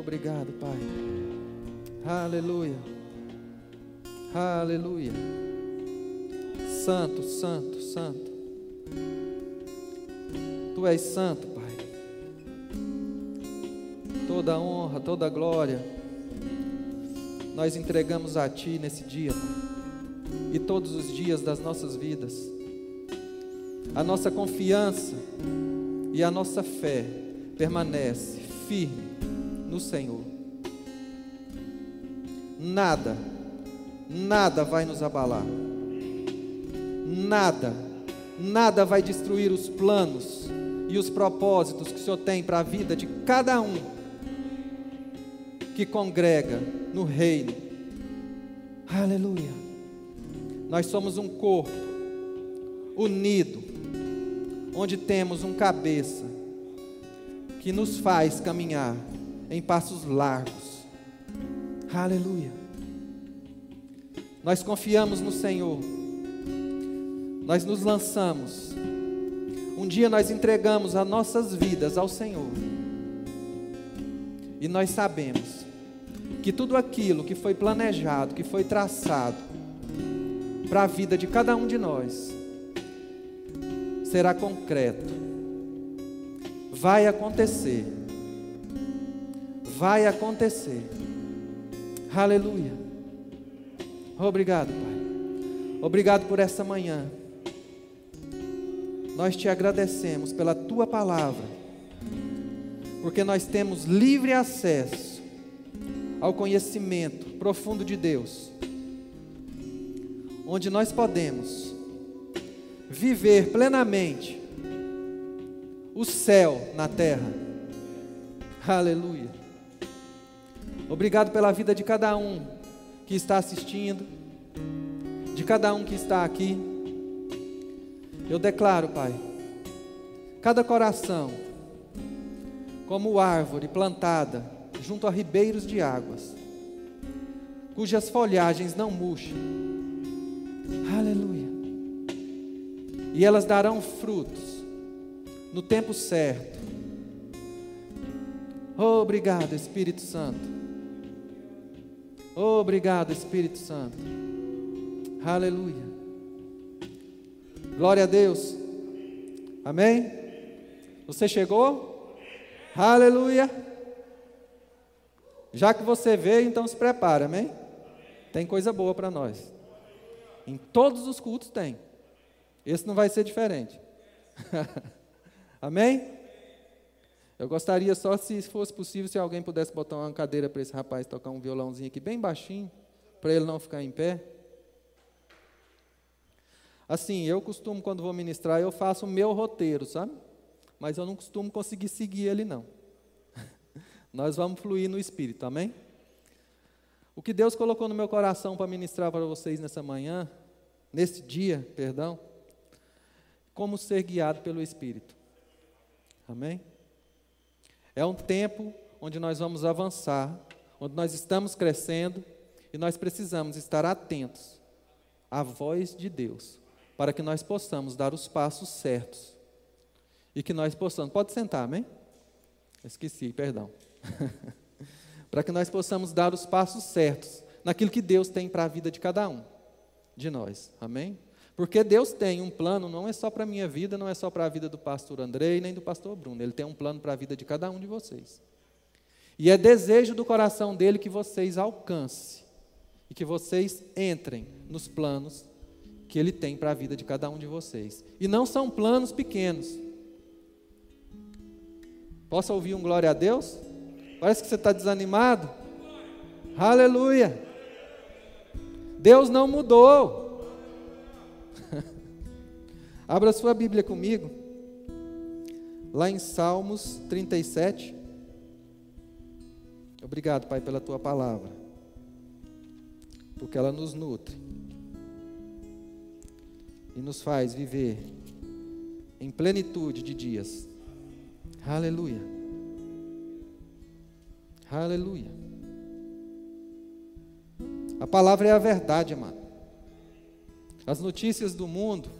obrigado, Pai. Aleluia. Aleluia. Santo, santo, santo. Tu és santo, Pai. Toda honra, toda glória, nós entregamos a Ti nesse dia, Pai. E todos os dias das nossas vidas. A nossa confiança e a nossa fé permanece firme no Senhor. Nada, nada vai nos abalar. Nada, nada vai destruir os planos e os propósitos que o Senhor tem para a vida de cada um que congrega no reino. Aleluia. Nós somos um corpo unido, onde temos um cabeça que nos faz caminhar em passos largos. Aleluia. Nós confiamos no Senhor. Nós nos lançamos. Um dia nós entregamos as nossas vidas ao Senhor. E nós sabemos que tudo aquilo que foi planejado, que foi traçado para a vida de cada um de nós, será concreto. Vai acontecer. Vai acontecer. Aleluia. Obrigado, Pai. Obrigado por essa manhã. Nós te agradecemos pela tua palavra, porque nós temos livre acesso ao conhecimento profundo de Deus, onde nós podemos viver plenamente o céu na terra. Aleluia. Obrigado pela vida de cada um que está assistindo, de cada um que está aqui. Eu declaro, Pai, cada coração como árvore plantada junto a ribeiros de águas, cujas folhagens não murcham. Aleluia. E elas darão frutos no tempo certo. Obrigado, Espírito Santo. Obrigado, Espírito Santo. Aleluia. Glória a Deus. Amém? Você chegou? Aleluia. Já que você veio, então se prepara, amém? Tem coisa boa para nós. Em todos os cultos tem. Esse não vai ser diferente. amém? Eu gostaria só, se fosse possível, se alguém pudesse botar uma cadeira para esse rapaz tocar um violãozinho aqui bem baixinho, para ele não ficar em pé. Assim, eu costumo, quando vou ministrar, eu faço o meu roteiro, sabe? Mas eu não costumo conseguir seguir ele, não. Nós vamos fluir no Espírito, amém? O que Deus colocou no meu coração para ministrar para vocês nessa manhã, nesse dia, perdão, como ser guiado pelo Espírito. Amém? É um tempo onde nós vamos avançar, onde nós estamos crescendo e nós precisamos estar atentos à voz de Deus, para que nós possamos dar os passos certos e que nós possamos. Pode sentar, amém? Esqueci, perdão. para que nós possamos dar os passos certos naquilo que Deus tem para a vida de cada um de nós, amém? Porque Deus tem um plano, não é só para a minha vida, não é só para a vida do pastor Andrei, nem do pastor Bruno. Ele tem um plano para a vida de cada um de vocês. E é desejo do coração dele que vocês alcancem e que vocês entrem nos planos que ele tem para a vida de cada um de vocês. E não são planos pequenos. Posso ouvir um glória a Deus? Parece que você está desanimado. Aleluia. Deus não mudou. Abra sua Bíblia comigo, lá em Salmos 37. Obrigado, Pai, pela tua palavra, porque ela nos nutre e nos faz viver em plenitude de dias. Aleluia. Aleluia. A palavra é a verdade, amado. As notícias do mundo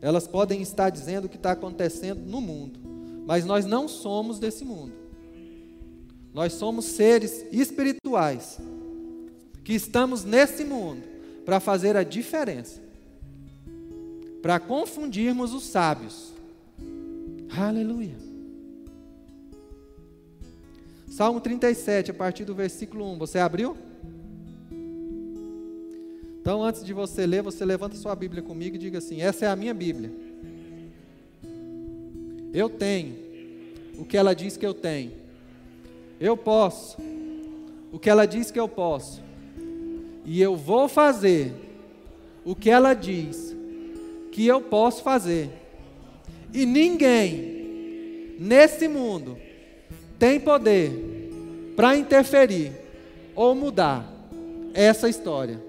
elas podem estar dizendo o que está acontecendo no mundo, mas nós não somos desse mundo. Nós somos seres espirituais que estamos nesse mundo para fazer a diferença, para confundirmos os sábios. Aleluia. Salmo 37, a partir do versículo 1. Você abriu? Então, antes de você ler, você levanta sua Bíblia comigo e diga assim: Essa é a minha Bíblia. Eu tenho o que ela diz que eu tenho. Eu posso o que ela diz que eu posso. E eu vou fazer o que ela diz que eu posso fazer. E ninguém nesse mundo tem poder para interferir ou mudar essa história.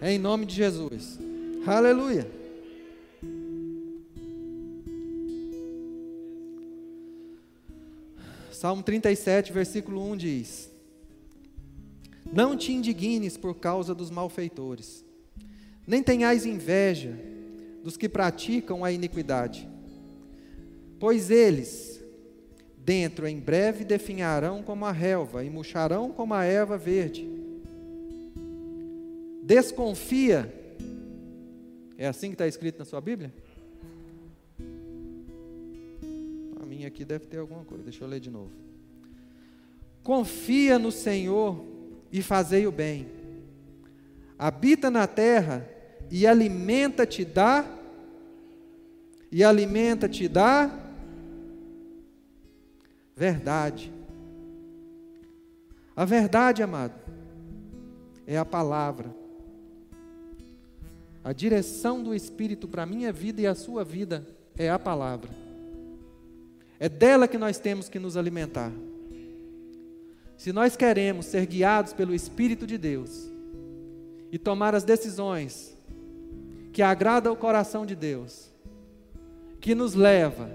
Em nome de Jesus. Aleluia. Salmo 37, versículo 1 diz: Não te indignes por causa dos malfeitores, nem tenhais inveja dos que praticam a iniquidade, pois eles, dentro em breve, definharão como a relva e murcharão como a erva verde. Desconfia, é assim que está escrito na sua Bíblia? minha aqui deve ter alguma coisa. Deixa eu ler de novo. Confia no Senhor e fazei o bem. Habita na terra e alimenta-te da e alimenta-te da verdade. A verdade, amado, é a palavra. A direção do Espírito para a minha vida e a sua vida é a palavra. É dela que nós temos que nos alimentar. Se nós queremos ser guiados pelo Espírito de Deus e tomar as decisões que agradam o coração de Deus, que nos leva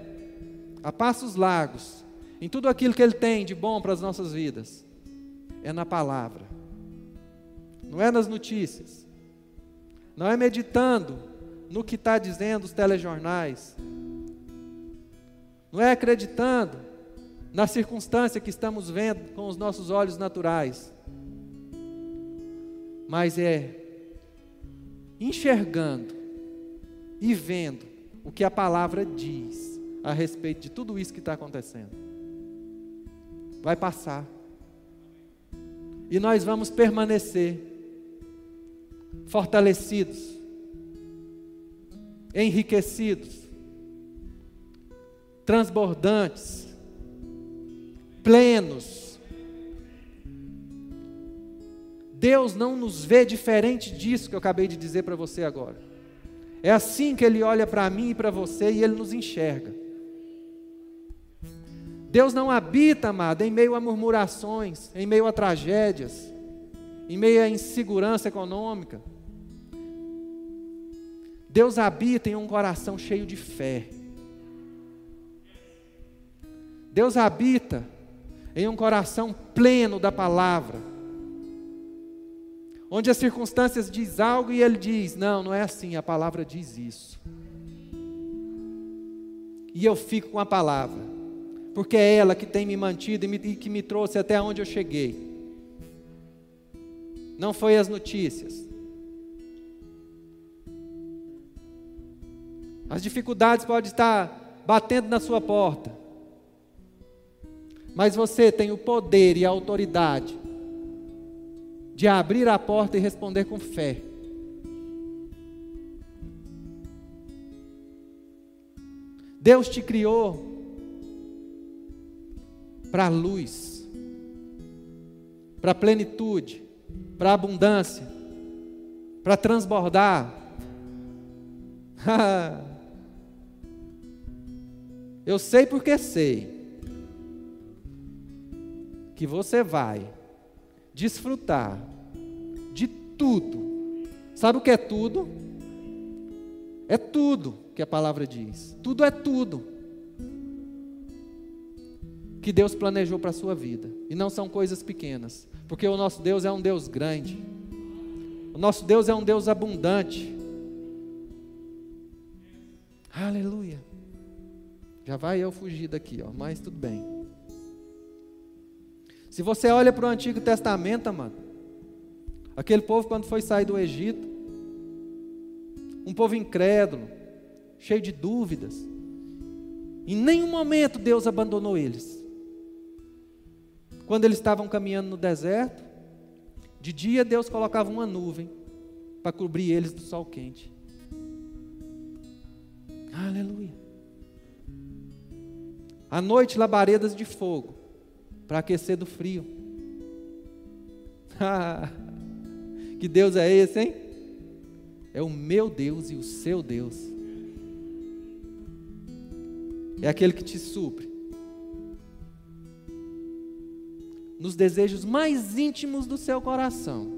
a passos largos em tudo aquilo que Ele tem de bom para as nossas vidas, é na palavra, não é nas notícias, não é meditando no que está dizendo os telejornais, não é acreditando na circunstância que estamos vendo com os nossos olhos naturais, mas é enxergando e vendo o que a palavra diz a respeito de tudo isso que está acontecendo. Vai passar. E nós vamos permanecer fortalecidos, enriquecidos, transbordantes, plenos. Deus não nos vê diferente disso que eu acabei de dizer para você agora. É assim que Ele olha para mim e para você e Ele nos enxerga. Deus não habita, amado, em meio a murmurações, em meio a tragédias, em meio a insegurança econômica. Deus habita em um coração cheio de fé. Deus habita em um coração pleno da palavra. Onde as circunstâncias diz algo e ele diz: "Não, não é assim, a palavra diz isso". E eu fico com a palavra, porque é ela que tem me mantido e, me, e que me trouxe até onde eu cheguei. Não foi as notícias. As dificuldades podem estar batendo na sua porta. Mas você tem o poder e a autoridade de abrir a porta e responder com fé. Deus te criou para a luz, para a plenitude, para a abundância, para transbordar. Eu sei porque sei que você vai desfrutar de tudo. Sabe o que é tudo? É tudo que a palavra diz. Tudo é tudo que Deus planejou para a sua vida. E não são coisas pequenas. Porque o nosso Deus é um Deus grande. O nosso Deus é um Deus abundante. Aleluia. Já vai eu fugir daqui, ó, mas tudo bem. Se você olha para o Antigo Testamento, amado, aquele povo quando foi sair do Egito, um povo incrédulo, cheio de dúvidas, em nenhum momento Deus abandonou eles. Quando eles estavam caminhando no deserto, de dia Deus colocava uma nuvem para cobrir eles do sol quente. Aleluia. À noite, labaredas de fogo para aquecer do frio. que Deus é esse, hein? É o meu Deus e o seu Deus. É aquele que te supre. Nos desejos mais íntimos do seu coração.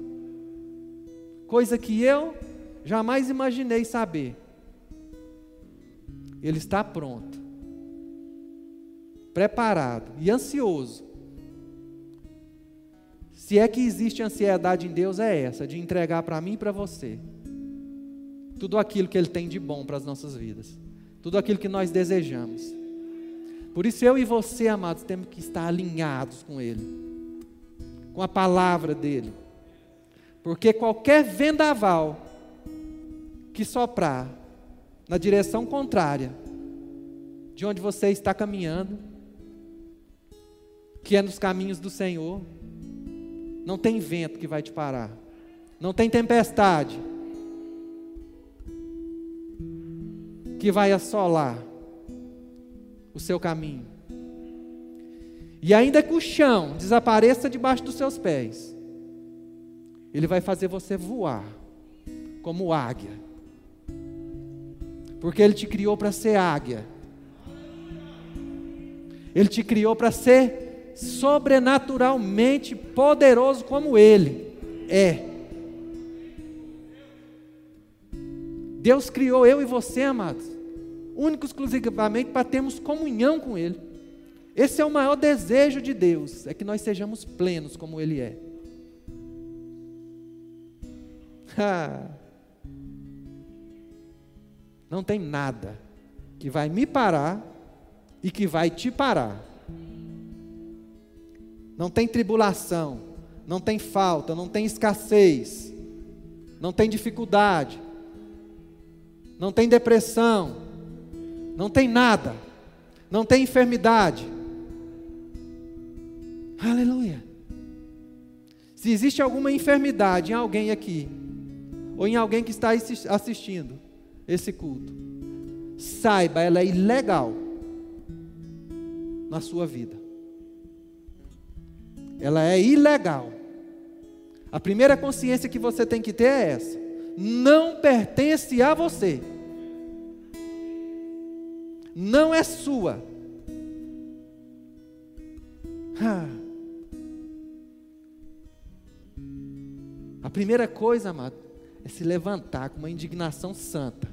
Coisa que eu jamais imaginei saber. Ele está pronto, preparado e ansioso se é que existe ansiedade em Deus, é essa, de entregar para mim e para você tudo aquilo que Ele tem de bom para as nossas vidas, tudo aquilo que nós desejamos. Por isso eu e você, amados, temos que estar alinhados com Ele, com a palavra dEle, porque qualquer vendaval que soprar na direção contrária de onde você está caminhando, que é nos caminhos do Senhor, não tem vento que vai te parar. Não tem tempestade que vai assolar o seu caminho. E ainda que o chão desapareça debaixo dos seus pés, ele vai fazer você voar como águia. Porque ele te criou para ser águia. Ele te criou para ser sobrenaturalmente poderoso como Ele é. Deus criou eu e você, amados, único exclusivamente para termos comunhão com Ele. Esse é o maior desejo de Deus, é que nós sejamos plenos como Ele é. Não tem nada que vai me parar e que vai te parar não tem tribulação, não tem falta, não tem escassez, não tem dificuldade, não tem depressão, não tem nada, não tem enfermidade. Aleluia. Se existe alguma enfermidade em alguém aqui, ou em alguém que está assistindo esse culto, saiba, ela é ilegal na sua vida ela é ilegal. A primeira consciência que você tem que ter é essa: não pertence a você, não é sua. A primeira coisa, amado, é se levantar com uma indignação santa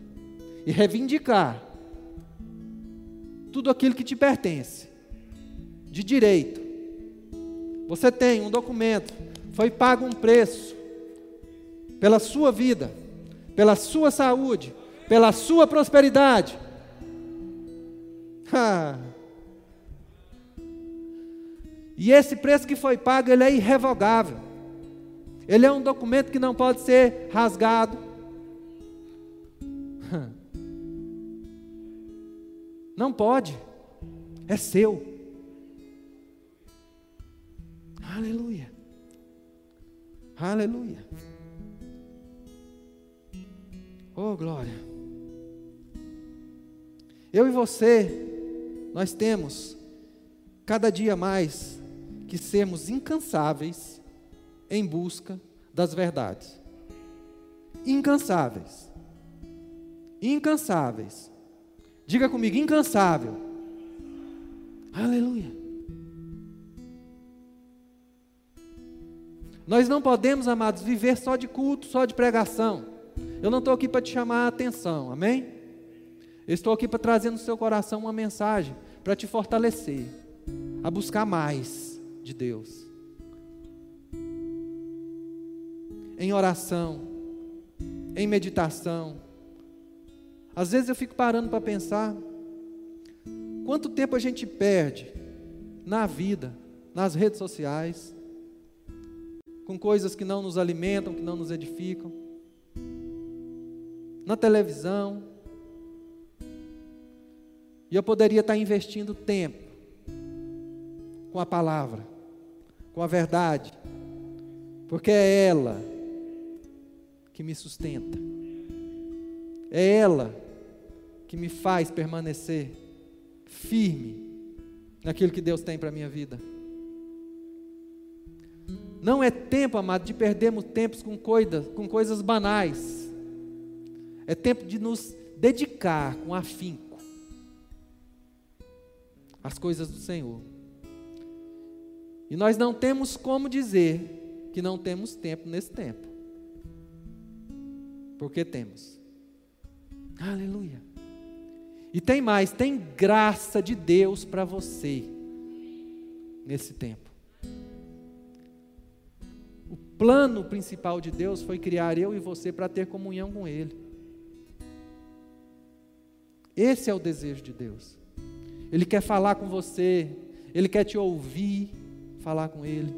e reivindicar tudo aquilo que te pertence, de direito, você tem um documento, foi pago um preço pela sua vida, pela sua saúde, pela sua prosperidade. E esse preço que foi pago, ele é irrevogável. Ele é um documento que não pode ser rasgado. Não pode. É seu. Aleluia. Aleluia. Oh, glória. Eu e você, nós temos cada dia mais que sermos incansáveis em busca das verdades. Incansáveis. Incansáveis. Diga comigo, incansável. Aleluia. Nós não podemos, amados, viver só de culto, só de pregação. Eu não estou aqui para te chamar a atenção, amém? Eu estou aqui para trazer no seu coração uma mensagem para te fortalecer, a buscar mais de Deus. Em oração, em meditação. Às vezes eu fico parando para pensar quanto tempo a gente perde na vida nas redes sociais, com coisas que não nos alimentam, que não nos edificam, na televisão. E eu poderia estar investindo tempo com a palavra, com a verdade, porque é ela que me sustenta, é ela que me faz permanecer firme naquilo que Deus tem para a minha vida. Não é tempo, amado, de perdermos tempos com, coisa, com coisas banais. É tempo de nos dedicar com afinco às coisas do Senhor. E nós não temos como dizer que não temos tempo nesse tempo. Porque temos. Aleluia. E tem mais, tem graça de Deus para você nesse tempo plano principal de Deus foi criar eu e você para ter comunhão com Ele. Esse é o desejo de Deus. Ele quer falar com você, Ele quer te ouvir falar com Ele.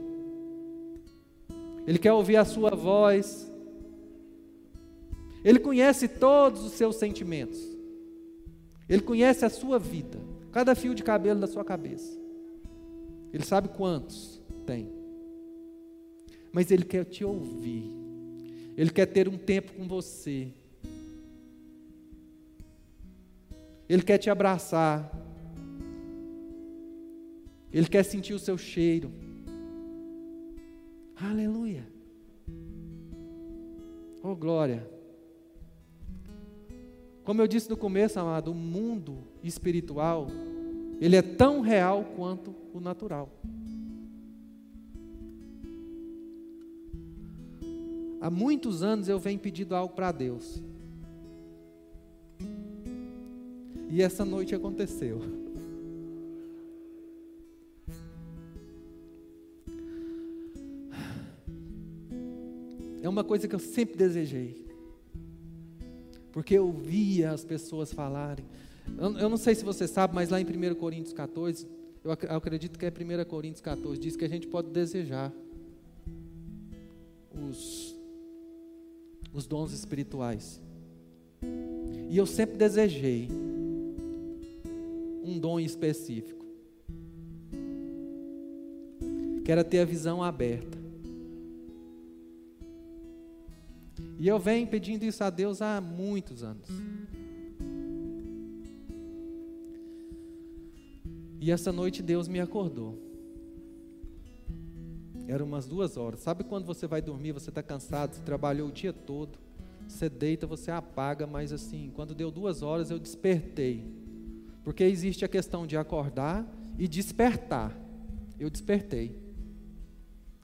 Ele quer ouvir a sua voz. Ele conhece todos os seus sentimentos. Ele conhece a sua vida, cada fio de cabelo da sua cabeça. Ele sabe quantos tem mas Ele quer te ouvir, Ele quer ter um tempo com você, Ele quer te abraçar, Ele quer sentir o seu cheiro. Aleluia. Oh, glória. Como eu disse no começo, amado, o mundo espiritual, ele é tão real quanto o natural. Há muitos anos eu venho pedindo algo para Deus. E essa noite aconteceu. É uma coisa que eu sempre desejei. Porque eu via as pessoas falarem. Eu, eu não sei se você sabe, mas lá em 1 Coríntios 14, eu acredito que é 1 Coríntios 14, diz que a gente pode desejar os os dons espirituais. E eu sempre desejei um dom específico, que era ter a visão aberta. E eu venho pedindo isso a Deus há muitos anos. E essa noite Deus me acordou. Era umas duas horas. Sabe quando você vai dormir, você está cansado, você trabalhou o dia todo, você deita, você apaga, mas assim, quando deu duas horas eu despertei. Porque existe a questão de acordar e despertar. Eu despertei.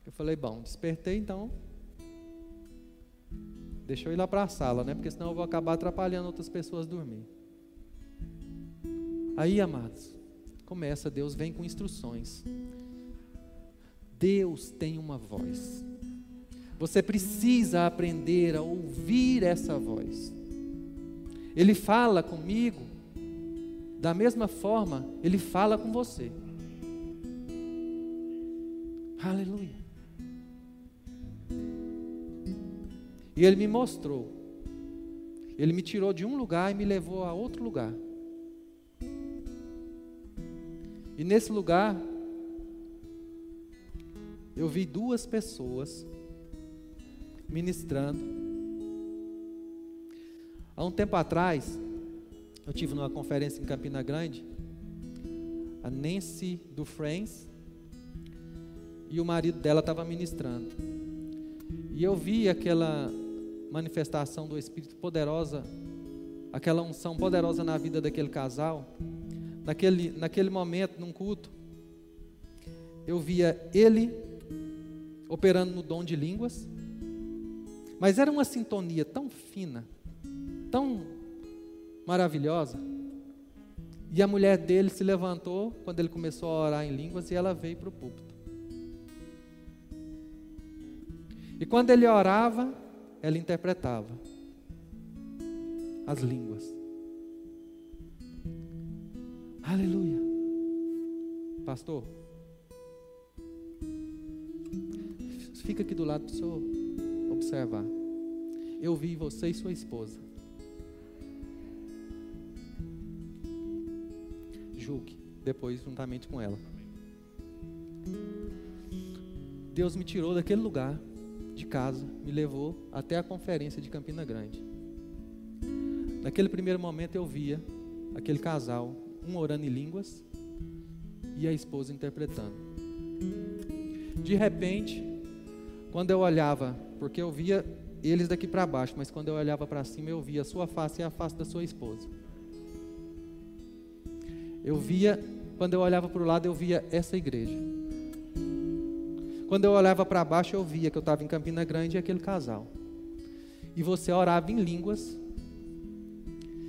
Eu falei, bom, despertei então. Deixa eu ir lá para a sala, né? Porque senão eu vou acabar atrapalhando outras pessoas dormir. Aí, amados, começa, Deus vem com instruções. Deus tem uma voz. Você precisa aprender a ouvir essa voz. Ele fala comigo, da mesma forma, ele fala com você. Aleluia. E ele me mostrou. Ele me tirou de um lugar e me levou a outro lugar. E nesse lugar, eu vi duas pessoas ministrando. Há um tempo atrás, eu tive numa conferência em Campina Grande, a Nancy do Friends e o marido dela estava ministrando. E eu vi aquela manifestação do Espírito poderosa, aquela unção poderosa na vida daquele casal. Naquele, naquele momento, num culto, eu via ele operando no dom de línguas. Mas era uma sintonia tão fina, tão maravilhosa. E a mulher dele se levantou quando ele começou a orar em línguas e ela veio para o púlpito. E quando ele orava, ela interpretava as línguas. Aleluia. Pastor, fica aqui do lado para o senhor observar. Eu vi você e sua esposa. Julgue depois juntamente com ela. Deus me tirou daquele lugar de casa, me levou até a conferência de Campina Grande. Naquele primeiro momento eu via aquele casal, um orando em línguas e a esposa interpretando. De repente, quando eu olhava, porque eu via eles daqui para baixo, mas quando eu olhava para cima, eu via a sua face e a face da sua esposa. Eu via, quando eu olhava para o lado, eu via essa igreja. Quando eu olhava para baixo, eu via que eu estava em Campina Grande e aquele casal. E você orava em línguas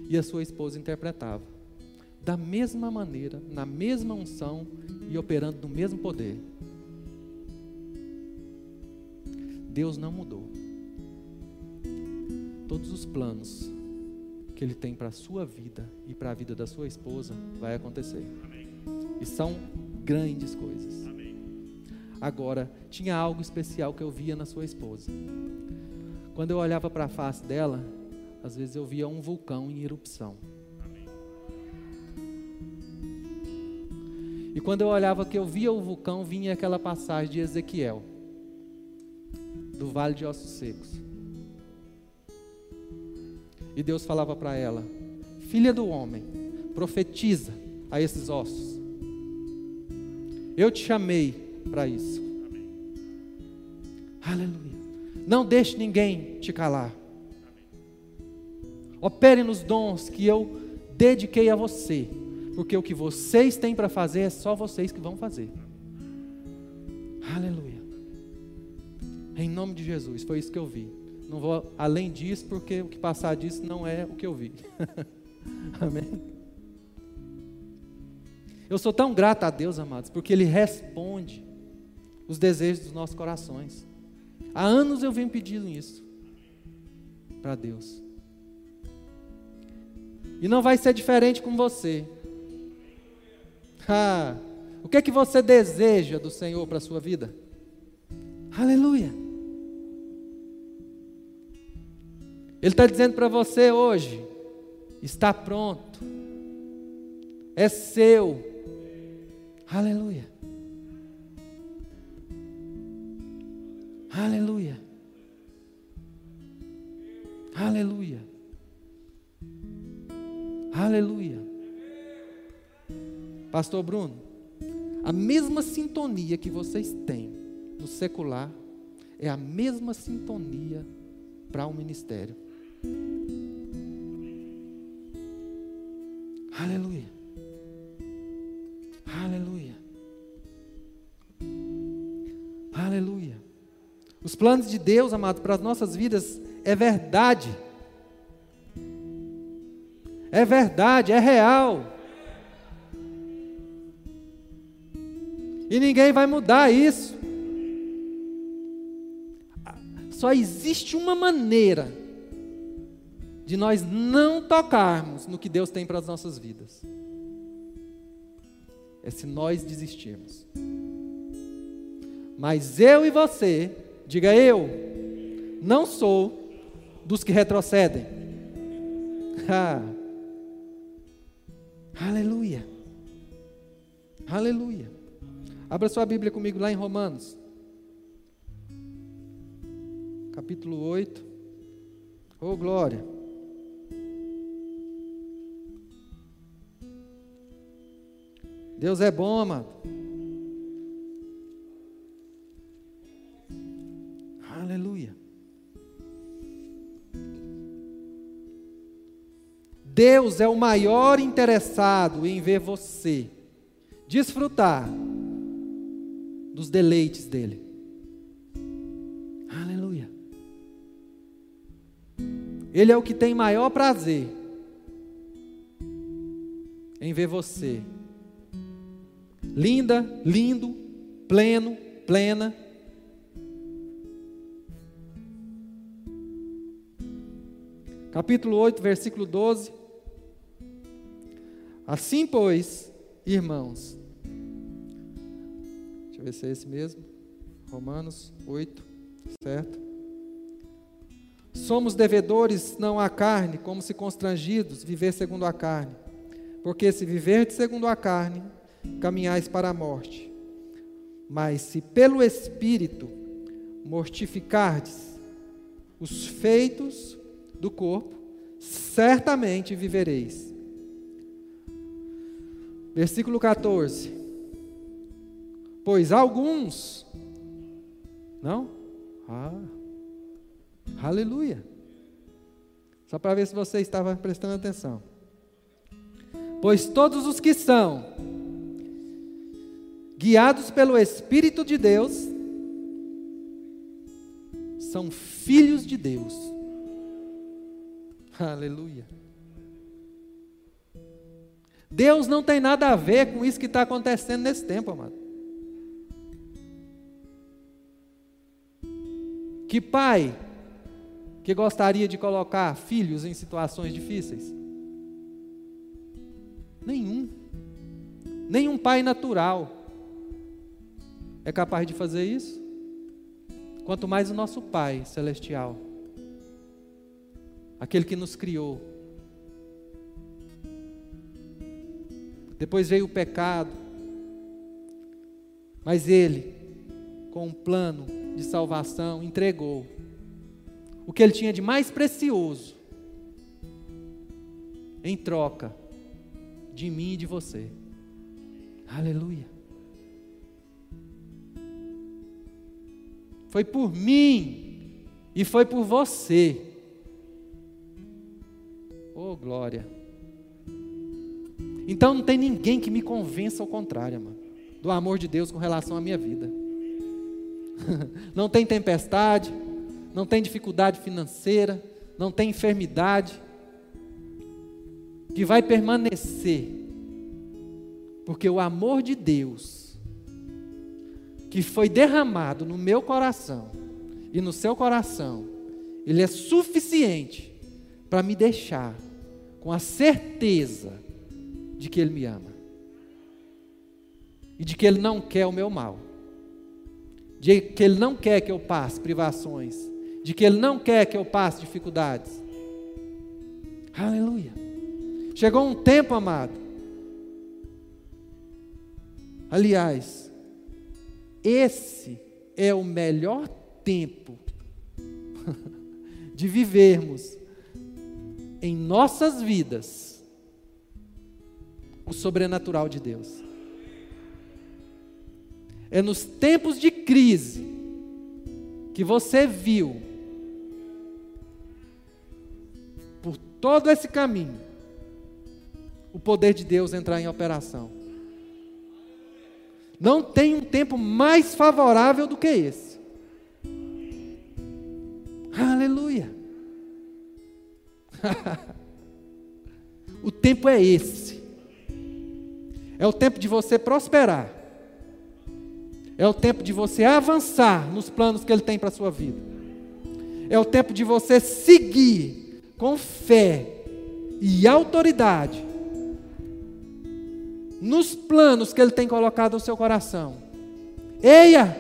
e a sua esposa interpretava. Da mesma maneira, na mesma unção e operando no mesmo poder. Deus não mudou. Todos os planos que Ele tem para a sua vida e para a vida da sua esposa vai acontecer. Amém. E são grandes coisas. Amém. Agora, tinha algo especial que eu via na sua esposa. Quando eu olhava para a face dela, às vezes eu via um vulcão em erupção. E quando eu olhava que eu via o vulcão, vinha aquela passagem de Ezequiel, do vale de ossos secos. E Deus falava para ela: Filha do homem, profetiza a esses ossos. Eu te chamei para isso. Aleluia. Não deixe ninguém te calar. Opere nos dons que eu dediquei a você, porque o que vocês têm para fazer é só vocês que vão fazer. Aleluia. Em nome de Jesus, foi isso que eu vi. Não vou além disso, porque o que passar disso não é o que eu vi. Amém. Eu sou tão grato a Deus, amados, porque Ele responde os desejos dos nossos corações. Há anos eu venho pedindo isso para Deus. E não vai ser diferente com você. Ah, o que é que você deseja do Senhor para a sua vida? Aleluia. Ele está dizendo para você hoje: está pronto, é seu. Aleluia. Aleluia. Aleluia. Aleluia. Pastor Bruno, a mesma sintonia que vocês têm no secular é a mesma sintonia para o um ministério. Aleluia. Aleluia. Aleluia. Os planos de Deus, amado, para as nossas vidas é verdade. É verdade, é real. E ninguém vai mudar isso. Só existe uma maneira de nós não tocarmos no que Deus tem para as nossas vidas. É se nós desistirmos. Mas eu e você, diga eu, não sou dos que retrocedem. Aleluia. Aleluia. Abra sua Bíblia comigo lá em Romanos. Capítulo 8. Oh, glória. Deus é bom, amado. Aleluia. Deus é o maior interessado em ver você desfrutar dos deleites dele. Aleluia. Ele é o que tem maior prazer em ver você linda, lindo, pleno, plena. Capítulo 8, versículo 12. Assim, pois, irmãos, deixa eu ver se é esse mesmo. Romanos 8, certo? Somos devedores não à carne, como se constrangidos viver segundo a carne. Porque se viverdes segundo a carne, caminhais para a morte. Mas se pelo Espírito mortificardes os feitos do corpo, certamente vivereis. Versículo 14. Pois alguns, não? Ah, aleluia. Só para ver se você estava prestando atenção. Pois todos os que são guiados pelo Espírito de Deus, são filhos de Deus. Aleluia. Deus não tem nada a ver com isso que está acontecendo nesse tempo, amado. Que pai que gostaria de colocar filhos em situações difíceis? Nenhum. Nenhum pai natural é capaz de fazer isso? Quanto mais o nosso Pai celestial, aquele que nos criou. Depois veio o pecado, mas Ele, com um plano de salvação, entregou o que Ele tinha de mais precioso em troca de mim e de você. Aleluia. Foi por mim e foi por você. Oh, glória. Então não tem ninguém que me convença ao contrário, mano, do amor de Deus com relação à minha vida. não tem tempestade, não tem dificuldade financeira, não tem enfermidade que vai permanecer, porque o amor de Deus que foi derramado no meu coração e no seu coração, ele é suficiente para me deixar com a certeza de que ele me ama e de que ele não quer o meu mal, de que ele não quer que eu passe privações, de que ele não quer que eu passe dificuldades. Aleluia. Chegou um tempo, amado. Aliás, esse é o melhor tempo de vivermos em nossas vidas o sobrenatural de Deus. É nos tempos de crise que você viu por todo esse caminho o poder de Deus entrar em operação. Não tem um tempo mais favorável do que esse. Aleluia. o tempo é esse. É o tempo de você prosperar. É o tempo de você avançar nos planos que Ele tem para a sua vida. É o tempo de você seguir com fé e autoridade nos planos que Ele tem colocado no seu coração. Eia!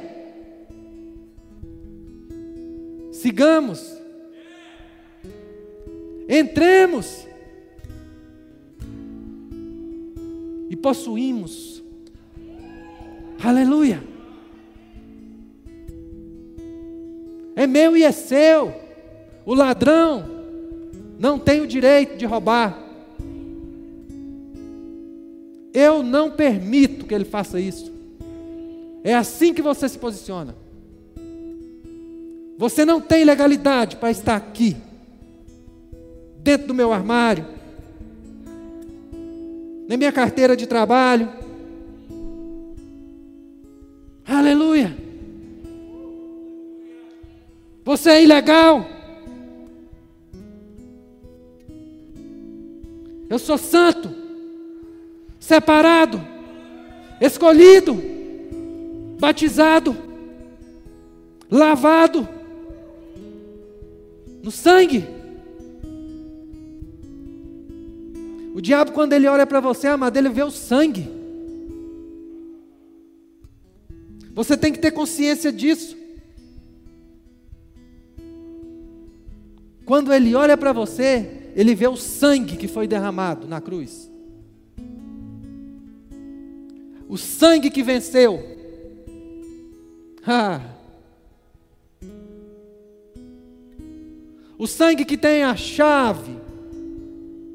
Sigamos. Entremos. E possuímos. Aleluia. É meu e é seu. O ladrão não tem o direito de roubar. Eu não permito que ele faça isso. É assim que você se posiciona. Você não tem legalidade para estar aqui, dentro do meu armário, na minha carteira de trabalho. Aleluia. Você é ilegal. Eu sou santo separado, escolhido, batizado, lavado no sangue. O diabo, quando ele olha para você, amado, ele vê o sangue. Você tem que ter consciência disso. Quando ele olha para você, ele vê o sangue que foi derramado na cruz. O sangue que venceu. Ah. O sangue que tem a chave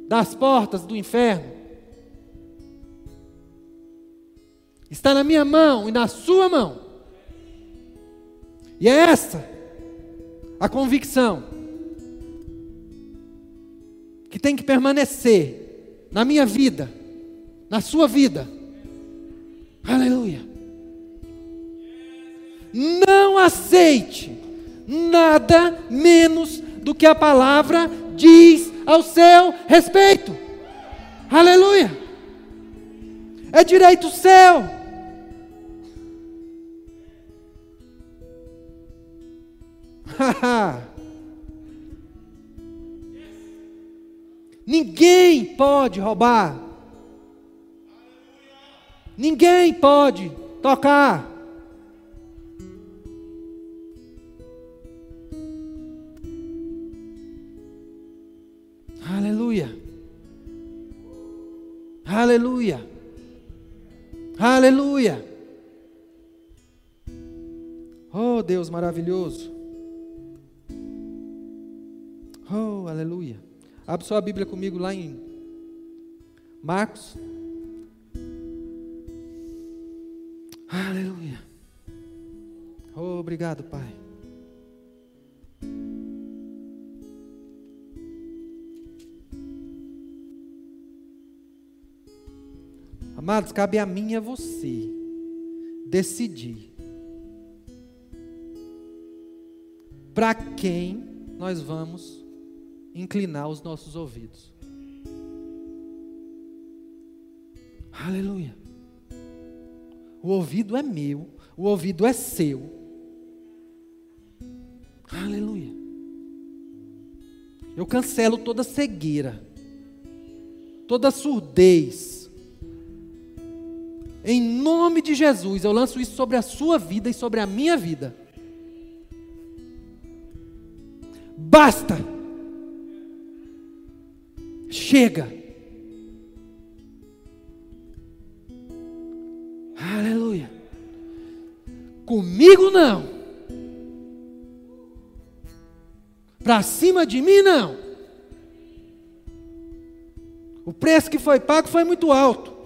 das portas do inferno. Está na minha mão e na sua mão. E é essa a convicção que tem que permanecer na minha vida, na sua vida. Aceite nada menos do que a palavra diz ao seu respeito. Aleluia. É direito seu. Ninguém pode roubar. Ninguém pode tocar. Aleluia. Aleluia. Aleluia. Oh, Deus maravilhoso. Oh, aleluia. Abre sua Bíblia comigo lá em Marcos. Aleluia. Oh, obrigado, Pai. Amados, cabe a mim e a você decidir para quem nós vamos inclinar os nossos ouvidos. Aleluia. O ouvido é meu, o ouvido é seu. Aleluia. Eu cancelo toda cegueira, toda surdez. Em nome de Jesus, eu lanço isso sobre a sua vida e sobre a minha vida. Basta. Chega. Aleluia. Comigo não. Para cima de mim não. O preço que foi pago foi muito alto.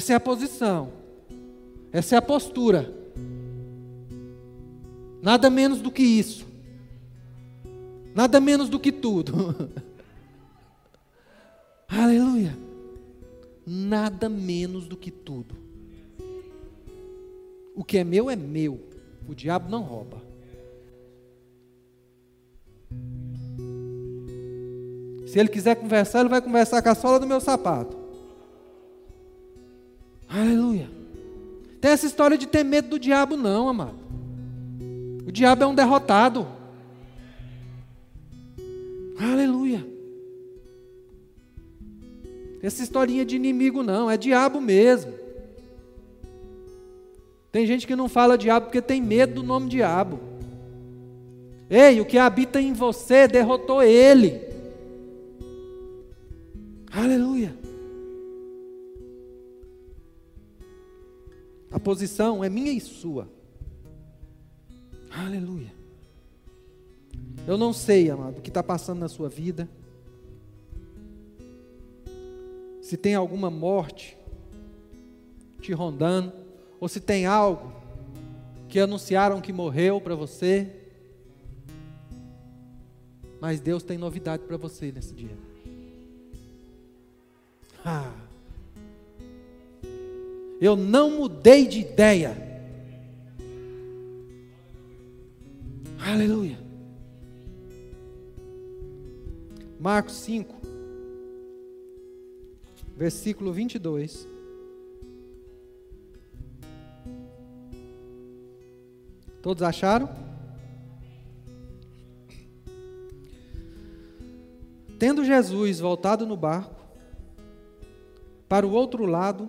Essa é a posição. Essa é a postura. Nada menos do que isso. Nada menos do que tudo. Aleluia. Nada menos do que tudo. O que é meu é meu. O diabo não rouba. Se ele quiser conversar, ele vai conversar com a sola do meu sapato. Aleluia. Tem essa história de ter medo do diabo, não, amado. O diabo é um derrotado. Aleluia. Essa historinha de inimigo não, é diabo mesmo. Tem gente que não fala diabo porque tem medo do nome diabo. Ei, o que habita em você derrotou ele. Aleluia. Posição é minha e sua. Aleluia. Eu não sei, amado, o que está passando na sua vida. Se tem alguma morte te rondando, ou se tem algo que anunciaram que morreu para você. Mas Deus tem novidade para você nesse dia. Ah. Eu não mudei de ideia. Aleluia. Marcos 5, versículo 22. Todos acharam? Tendo Jesus voltado no barco, Para o outro lado,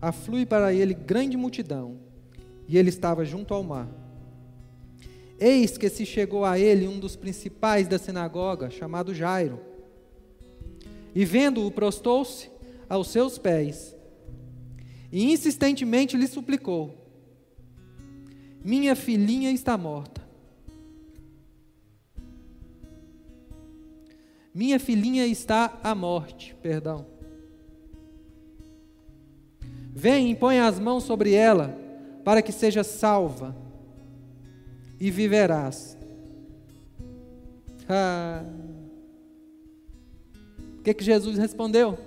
aflui para ele grande multidão, e ele estava junto ao mar. Eis que se chegou a ele um dos principais da sinagoga, chamado Jairo. E vendo-o, prostou-se aos seus pés e insistentemente lhe suplicou: Minha filhinha está morta. Minha filhinha está à morte, perdão. Vem põe as mãos sobre ela, para que seja salva, e viverás. Ah. O que, que Jesus respondeu?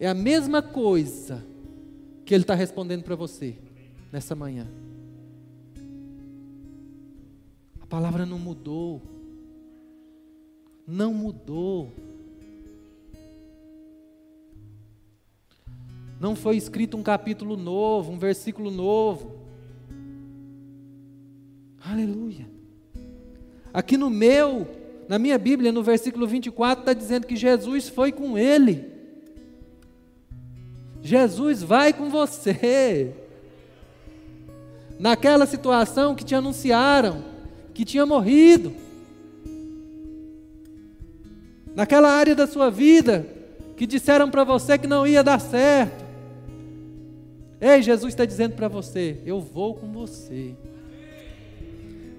É a mesma coisa que Ele está respondendo para você nessa manhã. A palavra não mudou. Não mudou. Não foi escrito um capítulo novo, um versículo novo. Aleluia. Aqui no meu, na minha Bíblia, no versículo 24, está dizendo que Jesus foi com ele. Jesus vai com você. Naquela situação que te anunciaram que tinha morrido. Naquela área da sua vida que disseram para você que não ia dar certo. Ei, Jesus está dizendo para você: eu vou com você.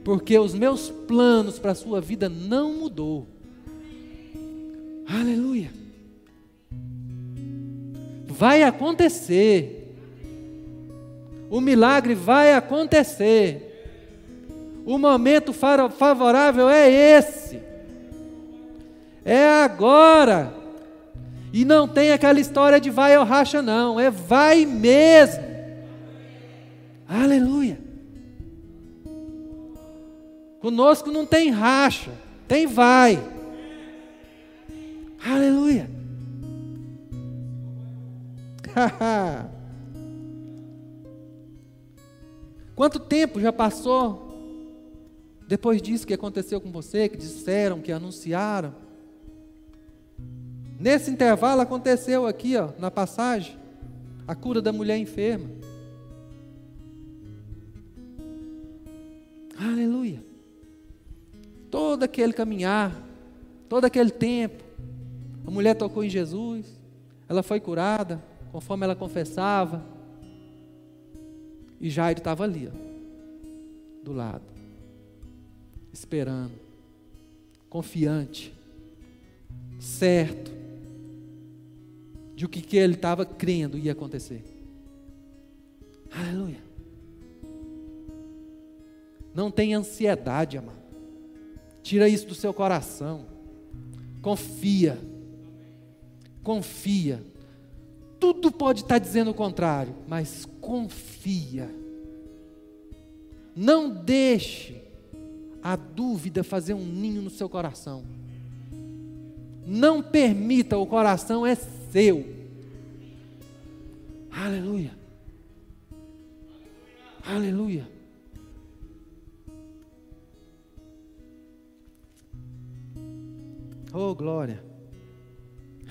Porque os meus planos para a sua vida não mudou. Aleluia vai acontecer. O milagre vai acontecer. O momento favorável é esse. É agora. E não tem aquela história de vai ou racha, não. É vai mesmo. Aleluia. Conosco não tem racha, tem vai. Aleluia. Quanto tempo já passou depois disso que aconteceu com você, que disseram, que anunciaram? Nesse intervalo aconteceu aqui, ó, na passagem, a cura da mulher enferma. Aleluia. Todo aquele caminhar, todo aquele tempo, a mulher tocou em Jesus, ela foi curada, conforme ela confessava. E Jairo estava ali, ó, do lado, esperando, confiante, certo de o que, que ele estava crendo ia acontecer. Aleluia. Não tenha ansiedade, amado. Tira isso do seu coração. Confia. Confia. Tudo pode estar dizendo o contrário, mas confia. Não deixe a dúvida fazer um ninho no seu coração. Não permita, o coração é seu. Aleluia. Aleluia. Oh, glória.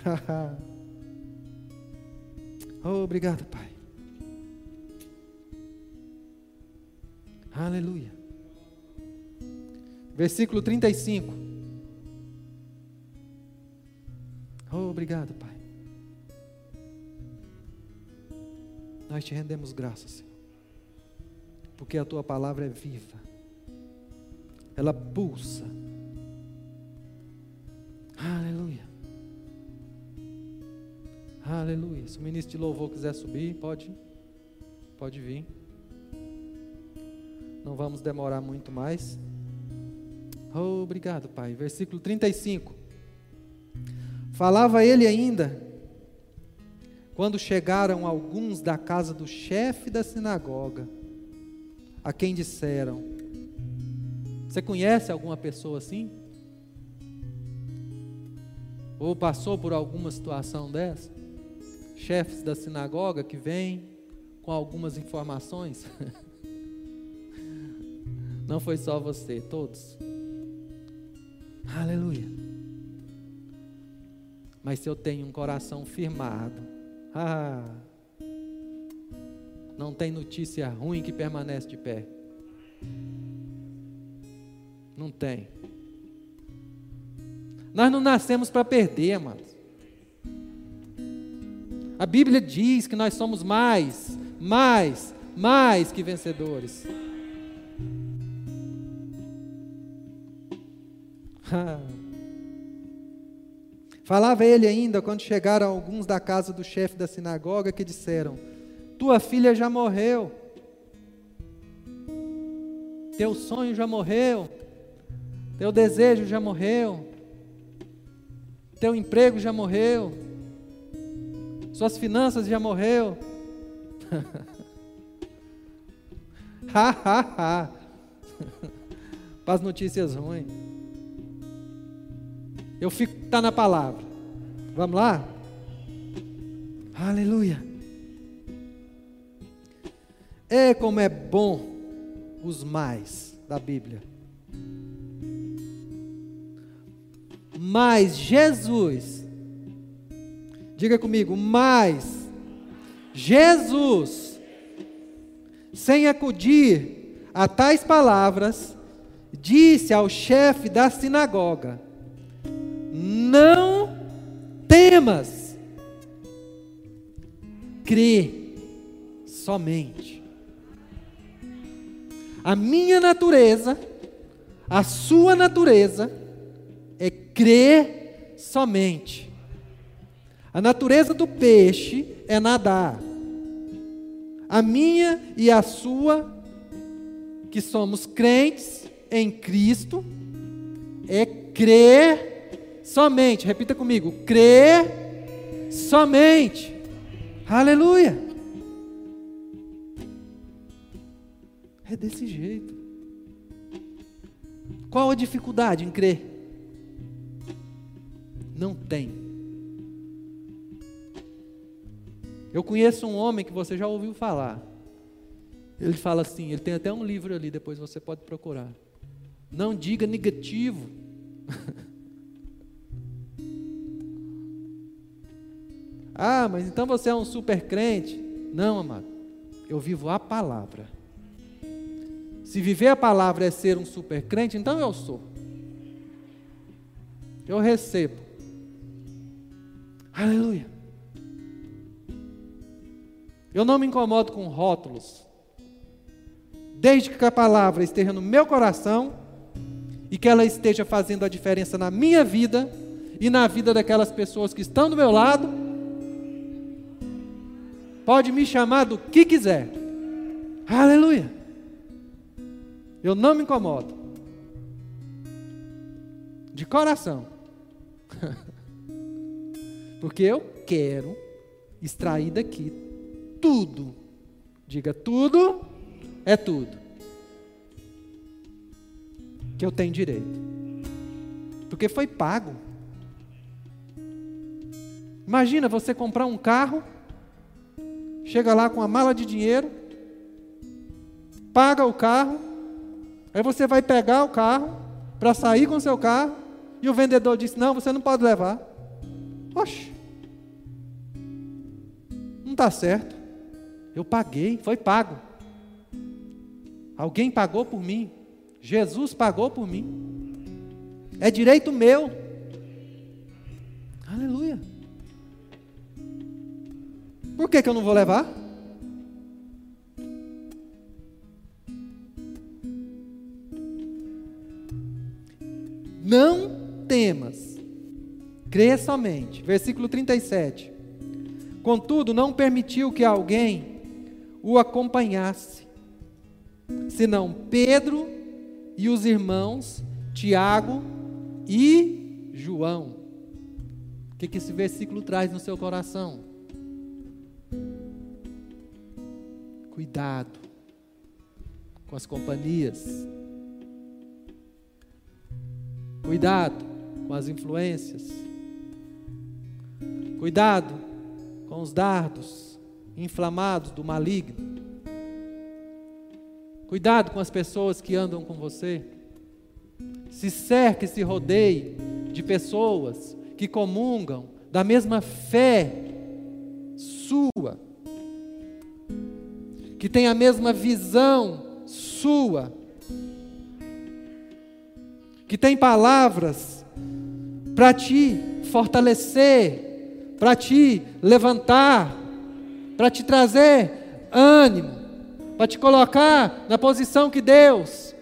Oh, obrigado, Pai. Aleluia. Versículo 35. Oh, obrigado, Pai. Nós te rendemos graças, Senhor. Porque a tua palavra é viva. Ela pulsa. Aleluia. Aleluia. Se o ministro de louvor quiser subir, pode, pode vir. Não vamos demorar muito mais. Oh, obrigado, Pai. Versículo 35. Falava ele ainda, quando chegaram alguns da casa do chefe da sinagoga, a quem disseram: Você conhece alguma pessoa assim? Ou passou por alguma situação dessa? chefes da sinagoga que vêm com algumas informações. Não foi só você, todos. Aleluia. Mas se eu tenho um coração firmado, ah, não tem notícia ruim que permanece de pé. Não tem. Nós não nascemos para perder, amados. A Bíblia diz que nós somos mais, mais, mais que vencedores. Falava ele ainda quando chegaram alguns da casa do chefe da sinagoga que disseram: Tua filha já morreu, teu sonho já morreu, teu desejo já morreu, teu emprego já morreu, suas finanças já morreu. Ha ha ha. Para as notícias ruins. Eu fico tá na palavra. Vamos lá? Aleluia. É como é bom os mais da Bíblia. Mas Jesus, diga comigo, mas Jesus, sem acudir a tais palavras, disse ao chefe da sinagoga: Não temas, crê somente. A minha natureza, a sua natureza, é crer somente. A natureza do peixe é nadar. A minha e a sua, que somos crentes em Cristo, é crer somente. Repita comigo: crer somente. Aleluia. É desse jeito. Qual a dificuldade em crer? Não tem. Eu conheço um homem que você já ouviu falar. Ele fala assim, ele tem até um livro ali, depois você pode procurar. Não diga negativo. ah, mas então você é um super crente. Não, amado. Eu vivo a palavra. Se viver a palavra é ser um super crente, então eu sou. Eu recebo. Aleluia. Eu não me incomodo com rótulos. Desde que a palavra esteja no meu coração e que ela esteja fazendo a diferença na minha vida e na vida daquelas pessoas que estão do meu lado, pode me chamar do que quiser. Aleluia. Eu não me incomodo. De coração. Porque eu quero extrair daqui tudo. Diga tudo é tudo. Que eu tenho direito. Porque foi pago. Imagina você comprar um carro, chega lá com uma mala de dinheiro, paga o carro, Aí você vai pegar o carro para sair com o seu carro e o vendedor disse: Não, você não pode levar. Oxe, não está certo. Eu paguei, foi pago. Alguém pagou por mim. Jesus pagou por mim. É direito meu. Aleluia. Por que, que eu não vou levar? Não temas, crê somente. Versículo 37. Contudo, não permitiu que alguém o acompanhasse, senão Pedro e os irmãos Tiago e João. O que, que esse versículo traz no seu coração? Cuidado com as companhias Cuidado com as influências. Cuidado com os dardos inflamados do maligno. Cuidado com as pessoas que andam com você. Se cerque, se rodeie de pessoas que comungam da mesma fé sua, que tem a mesma visão sua, que tem palavras para te fortalecer, para te levantar, para te trazer ânimo, para te colocar na posição que Deus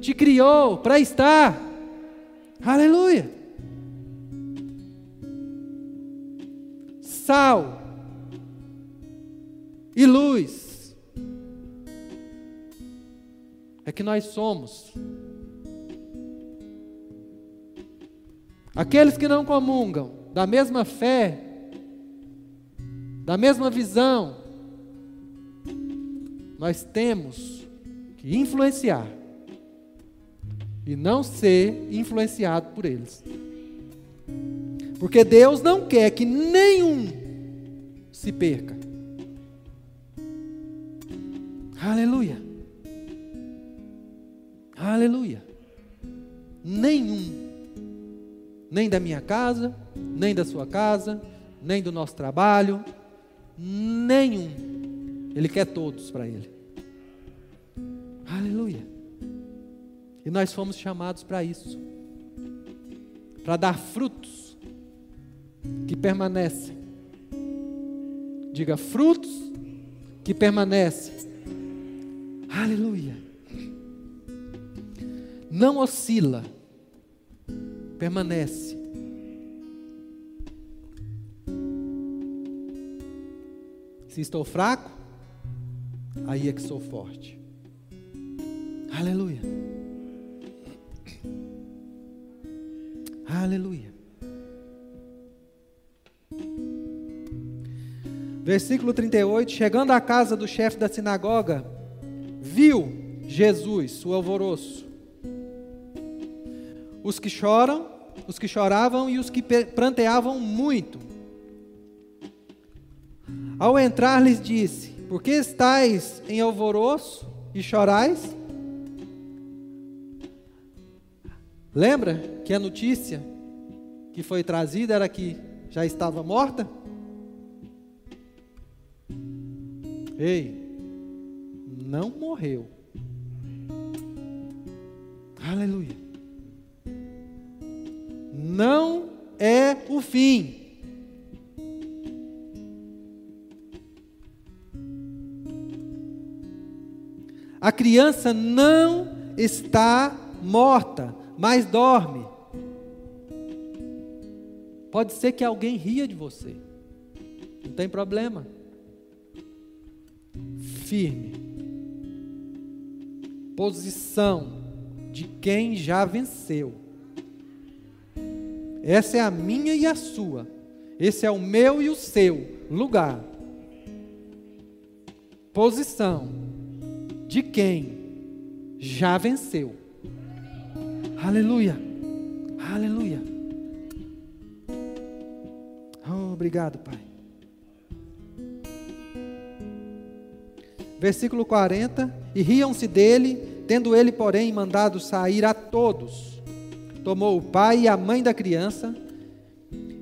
te criou para estar. Aleluia. Sal e luz. É que nós somos. Aqueles que não comungam da mesma fé, da mesma visão, nós temos que influenciar e não ser influenciado por eles. Porque Deus não quer que nenhum se perca. Aleluia. Aleluia. Nenhum. Nem da minha casa, nem da sua casa, nem do nosso trabalho, nenhum. Ele quer todos para Ele. Aleluia. E nós fomos chamados para isso para dar frutos que permanecem. Diga frutos que permanecem. Aleluia. Não oscila, permanece. Se estou fraco, aí é que sou forte. Aleluia. Aleluia. Versículo 38: Chegando à casa do chefe da sinagoga, viu Jesus, o alvoroço. Os que choram, os que choravam e os que pranteavam muito. Ao entrar, lhes disse: Por que estáis em alvoroço e chorais? Lembra que a notícia que foi trazida era que já estava morta? Ei, não morreu. Aleluia. Não é o fim. A criança não está morta mas dorme. Pode ser que alguém ria de você. Não tem problema. Firme. Posição de quem já venceu. Essa é a minha e a sua. Esse é o meu e o seu lugar. Posição de quem já venceu. Aleluia. Aleluia. Oh, obrigado, Pai. Versículo 40: E riam-se dele, tendo ele, porém, mandado sair a todos. Tomou o pai e a mãe da criança,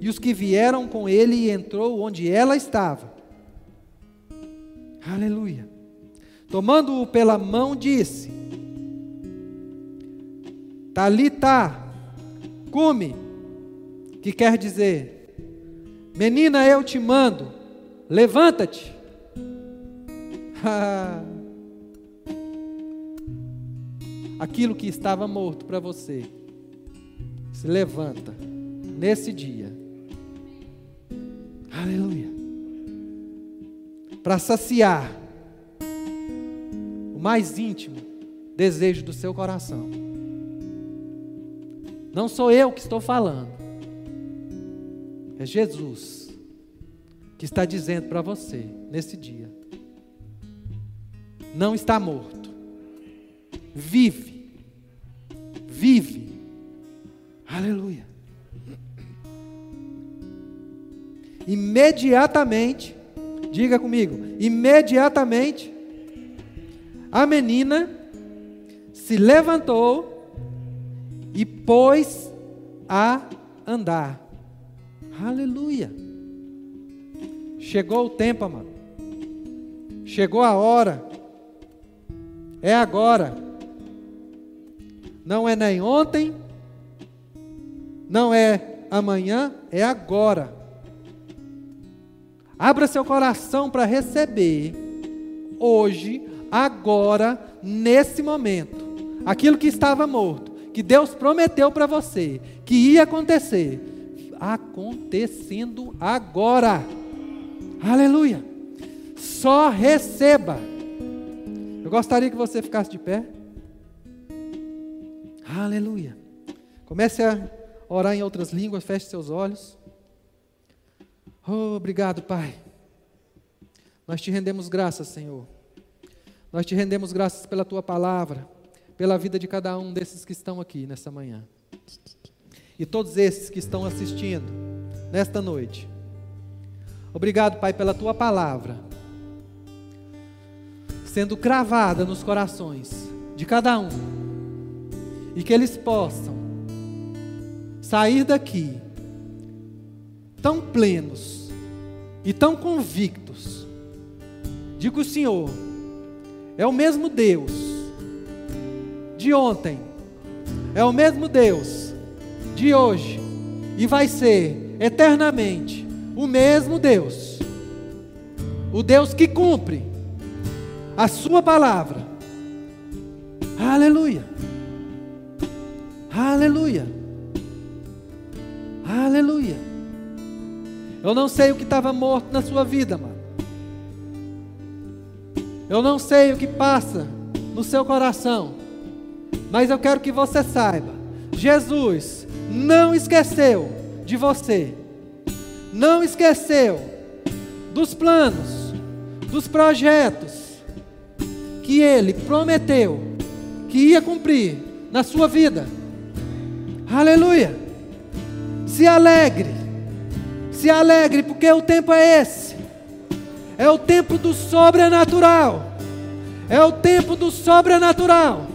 e os que vieram com ele, e entrou onde ela estava. Aleluia. Tomando-o pela mão, disse: Talita, come, que quer dizer, menina, eu te mando, levanta-te. Aquilo que estava morto para você, se levanta nesse dia. Aleluia. Para saciar o mais íntimo desejo do seu coração. Não sou eu que estou falando. É Jesus que está dizendo para você nesse dia: não está morto. Vive. Vive. Aleluia. Imediatamente, diga comigo, imediatamente, a menina se levantou e pôs a andar. Aleluia. Chegou o tempo, amado. Chegou a hora. É agora. Não é nem ontem, não é amanhã, é agora. Abra seu coração para receber hoje, agora, nesse momento, aquilo que estava morto, que Deus prometeu para você, que ia acontecer, acontecendo agora. Aleluia. Só receba. Eu gostaria que você ficasse de pé. Aleluia. Comece a orar em outras línguas, feche seus olhos. Oh, obrigado, Pai. Nós te rendemos graças, Senhor. Nós te rendemos graças pela tua palavra, pela vida de cada um desses que estão aqui nessa manhã. E todos esses que estão assistindo nesta noite. Obrigado, Pai, pela tua palavra, sendo cravada nos corações de cada um, e que eles possam sair daqui tão plenos e tão convictos de que o Senhor é o mesmo Deus de ontem, é o mesmo Deus de hoje e vai ser eternamente o mesmo Deus, o Deus que cumpre a Sua palavra. Aleluia, aleluia, aleluia. Eu não sei o que estava morto na sua vida, mano. Eu não sei o que passa no seu coração. Mas eu quero que você saiba: Jesus não esqueceu de você. Não esqueceu dos planos, dos projetos que ele prometeu que ia cumprir na sua vida. Aleluia. Se alegre se alegre, porque o tempo é esse. É o tempo do sobrenatural. É o tempo do sobrenatural.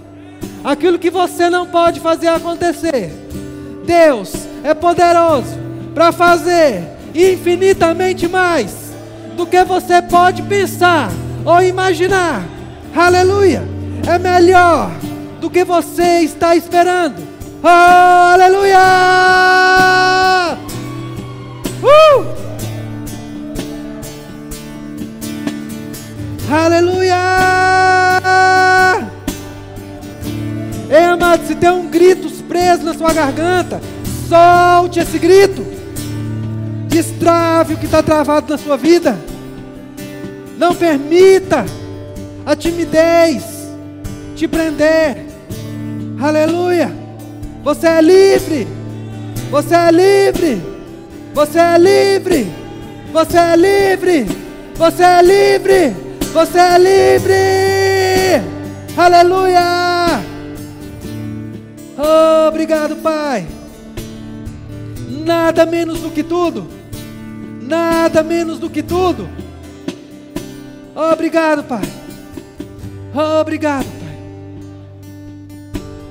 Aquilo que você não pode fazer acontecer. Deus é poderoso para fazer infinitamente mais do que você pode pensar ou imaginar. Aleluia! É melhor do que você está esperando. Aleluia! Uh! Aleluia! Ei, amado, se tem um grito preso na sua garganta, solte esse grito. Destrave o que está travado na sua vida. Não permita a timidez te prender. Aleluia! Você é livre. Você é livre. Você é livre. Você é livre. Você é livre. Você é livre. Aleluia. Oh, obrigado, Pai. Nada menos do que tudo. Nada menos do que tudo. Oh, obrigado, Pai. Oh, obrigado.